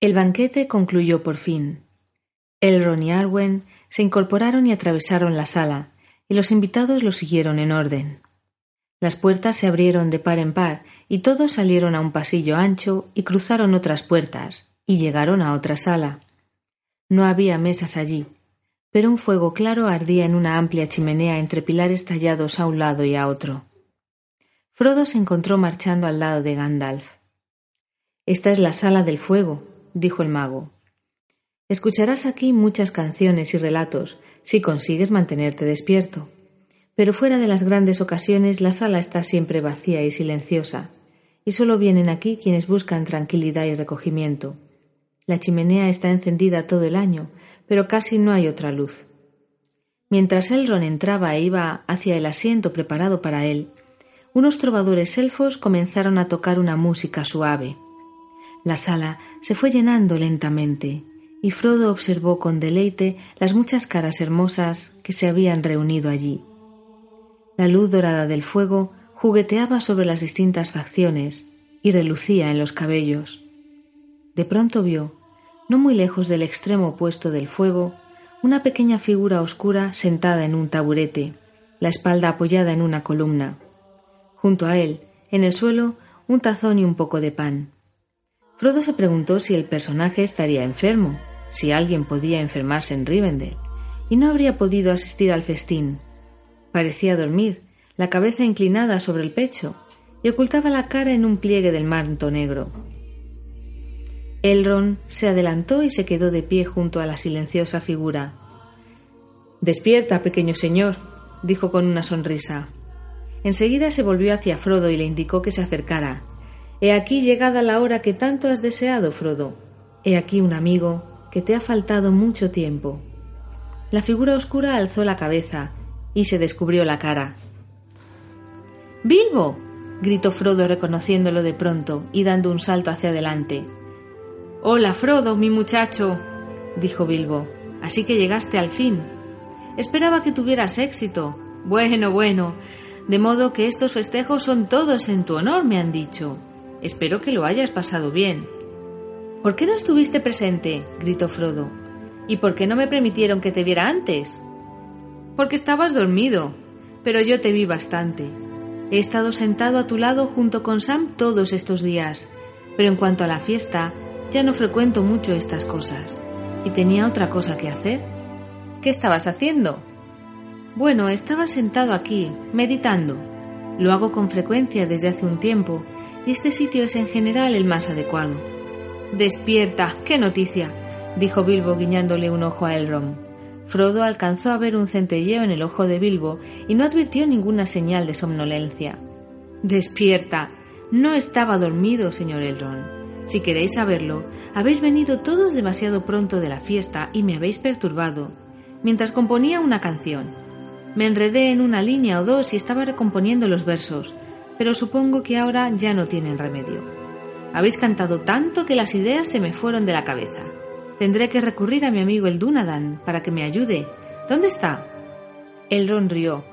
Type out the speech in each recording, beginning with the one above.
El banquete concluyó por fin. Elrond y Arwen se incorporaron y atravesaron la sala, y los invitados lo siguieron en orden. Las puertas se abrieron de par en par, y todos salieron a un pasillo ancho y cruzaron otras puertas, y llegaron a otra sala. No había mesas allí, pero un fuego claro ardía en una amplia chimenea entre pilares tallados a un lado y a otro. Frodo se encontró marchando al lado de Gandalf. Esta es la sala del fuego, dijo el mago. Escucharás aquí muchas canciones y relatos, si consigues mantenerte despierto. Pero fuera de las grandes ocasiones la sala está siempre vacía y silenciosa, y solo vienen aquí quienes buscan tranquilidad y recogimiento. La chimenea está encendida todo el año, pero casi no hay otra luz. Mientras Elrond entraba e iba hacia el asiento preparado para él, unos trovadores elfos comenzaron a tocar una música suave. La sala se fue llenando lentamente, y Frodo observó con deleite las muchas caras hermosas que se habían reunido allí. La luz dorada del fuego jugueteaba sobre las distintas facciones y relucía en los cabellos. De pronto vio, no muy lejos del extremo opuesto del fuego, una pequeña figura oscura sentada en un taburete, la espalda apoyada en una columna. Junto a él, en el suelo, un tazón y un poco de pan. Frodo se preguntó si el personaje estaría enfermo, si alguien podía enfermarse en Rivendell, y no habría podido asistir al festín. Parecía dormir, la cabeza inclinada sobre el pecho, y ocultaba la cara en un pliegue del manto negro. Elrond se adelantó y se quedó de pie junto a la silenciosa figura. Despierta, pequeño señor, dijo con una sonrisa. Enseguida se volvió hacia Frodo y le indicó que se acercara, He aquí llegada la hora que tanto has deseado, Frodo. He aquí un amigo que te ha faltado mucho tiempo. La figura oscura alzó la cabeza y se descubrió la cara. ¡Bilbo! gritó Frodo reconociéndolo de pronto y dando un salto hacia adelante. Hola, Frodo, mi muchacho, dijo Bilbo. Así que llegaste al fin. Esperaba que tuvieras éxito. Bueno, bueno. De modo que estos festejos son todos en tu honor, me han dicho. Espero que lo hayas pasado bien. ¿Por qué no estuviste presente? gritó Frodo. ¿Y por qué no me permitieron que te viera antes? Porque estabas dormido, pero yo te vi bastante. He estado sentado a tu lado junto con Sam todos estos días, pero en cuanto a la fiesta, ya no frecuento mucho estas cosas. ¿Y tenía otra cosa que hacer? ¿Qué estabas haciendo? Bueno, estaba sentado aquí, meditando. Lo hago con frecuencia desde hace un tiempo y este sitio es en general el más adecuado. Despierta, qué noticia, dijo Bilbo guiñándole un ojo a Elrond. Frodo alcanzó a ver un centelleo en el ojo de Bilbo y no advirtió ninguna señal de somnolencia. Despierta. No estaba dormido, señor Elrond. Si queréis saberlo, habéis venido todos demasiado pronto de la fiesta y me habéis perturbado, mientras componía una canción. Me enredé en una línea o dos y estaba recomponiendo los versos, pero supongo que ahora ya no tienen remedio. Habéis cantado tanto que las ideas se me fueron de la cabeza. Tendré que recurrir a mi amigo el Dunadan para que me ayude. ¿Dónde está? Elrond rió.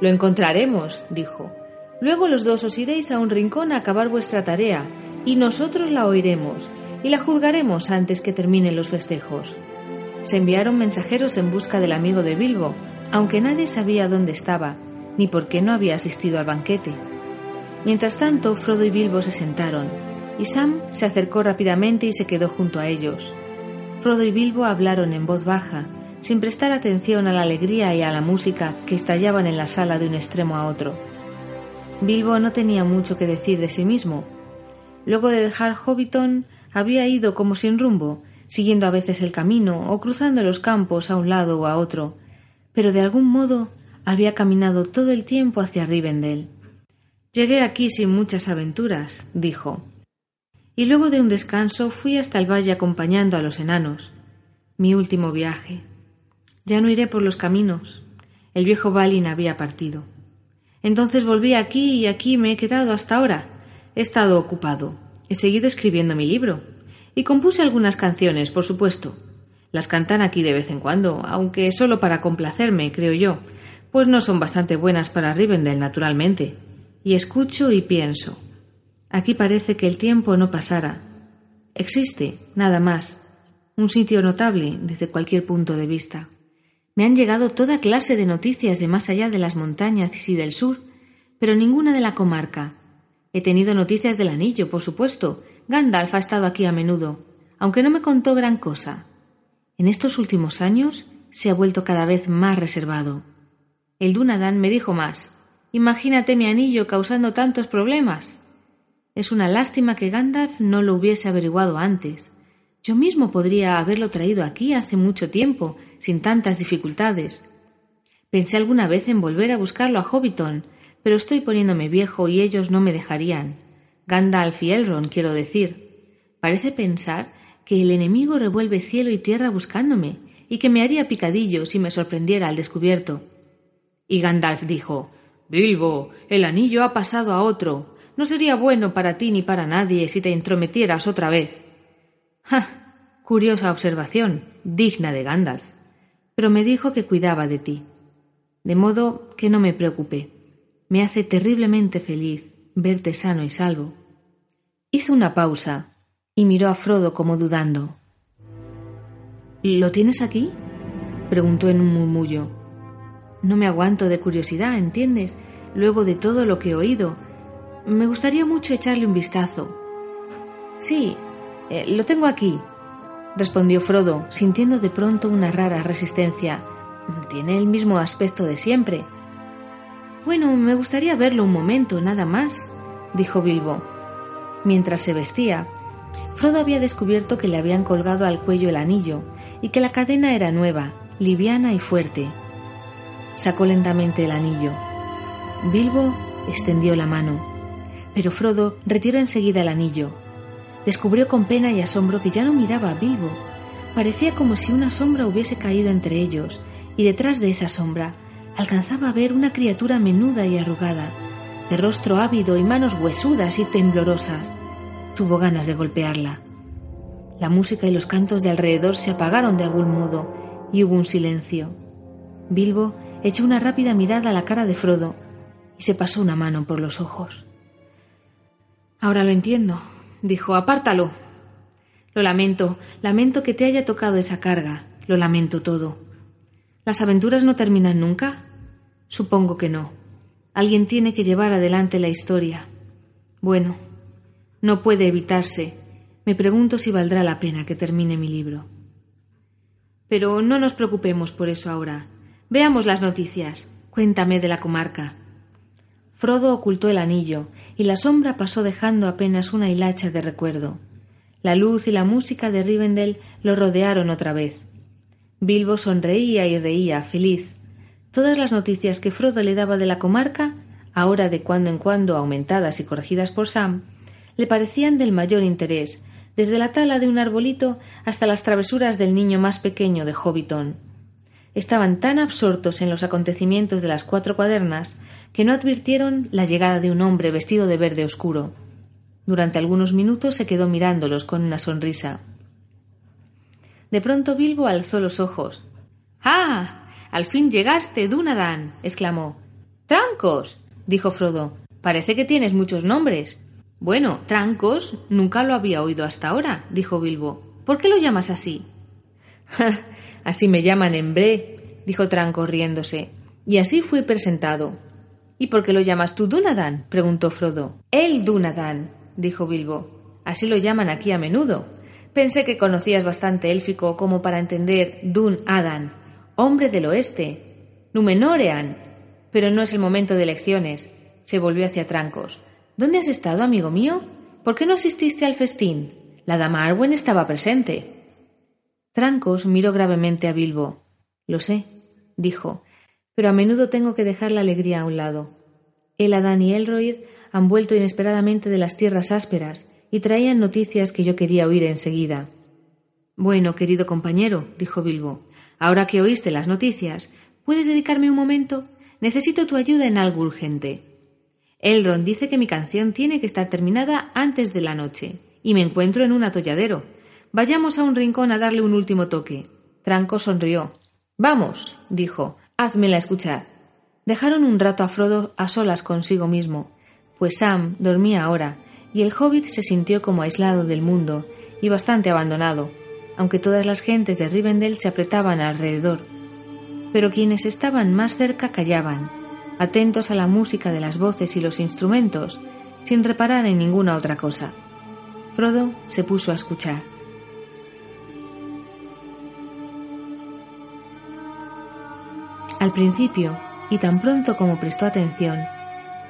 Lo encontraremos, dijo. Luego los dos os iréis a un rincón a acabar vuestra tarea, y nosotros la oiremos, y la juzgaremos antes que terminen los festejos. Se enviaron mensajeros en busca del amigo de Bilbo, aunque nadie sabía dónde estaba, ni por qué no había asistido al banquete. Mientras tanto, Frodo y Bilbo se sentaron, y Sam se acercó rápidamente y se quedó junto a ellos. Frodo y Bilbo hablaron en voz baja, sin prestar atención a la alegría y a la música que estallaban en la sala de un extremo a otro. Bilbo no tenía mucho que decir de sí mismo. Luego de dejar Hobbiton, había ido como sin rumbo, siguiendo a veces el camino o cruzando los campos a un lado o a otro, pero de algún modo había caminado todo el tiempo hacia Rivendell. Llegué aquí sin muchas aventuras, dijo. Y luego de un descanso fui hasta el valle acompañando a los enanos. Mi último viaje. Ya no iré por los caminos. El viejo Balin había partido. Entonces volví aquí y aquí me he quedado hasta ahora. He estado ocupado. He seguido escribiendo mi libro. Y compuse algunas canciones, por supuesto. Las cantan aquí de vez en cuando, aunque solo para complacerme, creo yo, pues no son bastante buenas para Rivendell, naturalmente y escucho y pienso. Aquí parece que el tiempo no pasara. Existe, nada más. Un sitio notable desde cualquier punto de vista. Me han llegado toda clase de noticias de más allá de las montañas y del sur, pero ninguna de la comarca. He tenido noticias del anillo, por supuesto. Gandalf ha estado aquí a menudo, aunque no me contó gran cosa. En estos últimos años se ha vuelto cada vez más reservado. El Dunadan me dijo más. Imagínate mi anillo causando tantos problemas. Es una lástima que Gandalf no lo hubiese averiguado antes. Yo mismo podría haberlo traído aquí hace mucho tiempo, sin tantas dificultades. Pensé alguna vez en volver a buscarlo a Hobbiton, pero estoy poniéndome viejo y ellos no me dejarían. Gandalf y Elrond, quiero decir. Parece pensar que el enemigo revuelve cielo y tierra buscándome, y que me haría picadillo si me sorprendiera al descubierto. Y Gandalf dijo Bilbo, el anillo ha pasado a otro. No sería bueno para ti ni para nadie si te entrometieras otra vez. ¡Ja! Curiosa observación, digna de Gandalf. Pero me dijo que cuidaba de ti. De modo que no me preocupé. Me hace terriblemente feliz verte sano y salvo. Hizo una pausa y miró a Frodo como dudando. ¿Lo tienes aquí? preguntó en un murmullo. No me aguanto de curiosidad, ¿entiendes? Luego de todo lo que he oído. Me gustaría mucho echarle un vistazo. Sí, eh, lo tengo aquí, respondió Frodo, sintiendo de pronto una rara resistencia. Tiene el mismo aspecto de siempre. Bueno, me gustaría verlo un momento, nada más, dijo Bilbo. Mientras se vestía, Frodo había descubierto que le habían colgado al cuello el anillo y que la cadena era nueva, liviana y fuerte. Sacó lentamente el anillo. Bilbo extendió la mano, pero Frodo retiró enseguida el anillo. Descubrió con pena y asombro que ya no miraba a Bilbo. Parecía como si una sombra hubiese caído entre ellos, y detrás de esa sombra alcanzaba a ver una criatura menuda y arrugada, de rostro ávido y manos huesudas y temblorosas. Tuvo ganas de golpearla. La música y los cantos de alrededor se apagaron de algún modo y hubo un silencio. Bilbo echó una rápida mirada a la cara de Frodo y se pasó una mano por los ojos. Ahora lo entiendo, dijo, apártalo. Lo lamento, lamento que te haya tocado esa carga, lo lamento todo. ¿Las aventuras no terminan nunca? Supongo que no. Alguien tiene que llevar adelante la historia. Bueno, no puede evitarse. Me pregunto si valdrá la pena que termine mi libro. Pero no nos preocupemos por eso ahora. Veamos las noticias. Cuéntame de la comarca. Frodo ocultó el anillo, y la sombra pasó dejando apenas una hilacha de recuerdo. La luz y la música de Rivendell lo rodearon otra vez. Bilbo sonreía y reía, feliz. Todas las noticias que Frodo le daba de la comarca, ahora de cuando en cuando aumentadas y corregidas por Sam, le parecían del mayor interés, desde la tala de un arbolito hasta las travesuras del niño más pequeño de Hobbiton. Estaban tan absortos en los acontecimientos de las cuatro cuadernas que no advirtieron la llegada de un hombre vestido de verde oscuro. Durante algunos minutos se quedó mirándolos con una sonrisa. De pronto Bilbo alzó los ojos. ¡Ah! Al fin llegaste, Dunadan. exclamó. Trancos. dijo Frodo. Parece que tienes muchos nombres. Bueno, Trancos nunca lo había oído hasta ahora, dijo Bilbo. ¿Por qué lo llamas así? así me llaman en Bre, dijo Trancos riéndose. Y así fui presentado. ¿Y por qué lo llamas tú Dunadan? preguntó Frodo. El Dunadan, dijo Bilbo. Así lo llaman aquí a menudo. Pensé que conocías bastante élfico como para entender Dun Adan, hombre del oeste, Numenorean. Pero no es el momento de elecciones. Se volvió hacia Trancos. ¿Dónde has estado, amigo mío? ¿Por qué no asististe al festín? La dama Arwen estaba presente. Trancos miró gravemente a Bilbo. Lo sé, dijo, pero a menudo tengo que dejar la alegría a un lado. El Adán y Elroyd han vuelto inesperadamente de las tierras ásperas y traían noticias que yo quería oír enseguida. Bueno, querido compañero, dijo Bilbo, ahora que oíste las noticias, ¿puedes dedicarme un momento? Necesito tu ayuda en algo urgente. Elrond dice que mi canción tiene que estar terminada antes de la noche, y me encuentro en un atolladero. Vayamos a un rincón a darle un último toque. Tranco sonrió. Vamos, dijo, házmela escuchar. Dejaron un rato a Frodo a solas consigo mismo, pues Sam dormía ahora, y el hobbit se sintió como aislado del mundo y bastante abandonado, aunque todas las gentes de Rivendell se apretaban alrededor. Pero quienes estaban más cerca callaban, atentos a la música de las voces y los instrumentos, sin reparar en ninguna otra cosa. Frodo se puso a escuchar. Al principio, y tan pronto como prestó atención,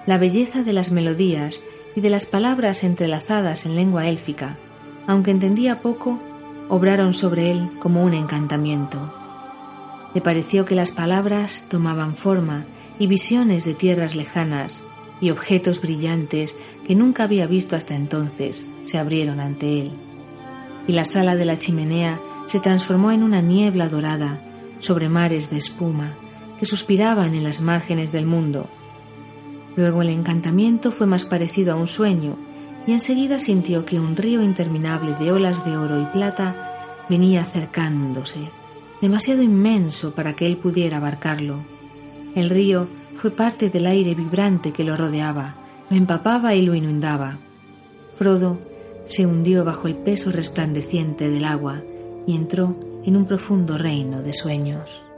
la belleza de las melodías y de las palabras entrelazadas en lengua élfica, aunque entendía poco, obraron sobre él como un encantamiento. Le pareció que las palabras tomaban forma y visiones de tierras lejanas y objetos brillantes que nunca había visto hasta entonces se abrieron ante él. Y la sala de la chimenea se transformó en una niebla dorada sobre mares de espuma que suspiraban en las márgenes del mundo. Luego el encantamiento fue más parecido a un sueño y enseguida sintió que un río interminable de olas de oro y plata venía acercándose, demasiado inmenso para que él pudiera abarcarlo. El río fue parte del aire vibrante que lo rodeaba, lo empapaba y lo inundaba. Frodo se hundió bajo el peso resplandeciente del agua y entró en un profundo reino de sueños.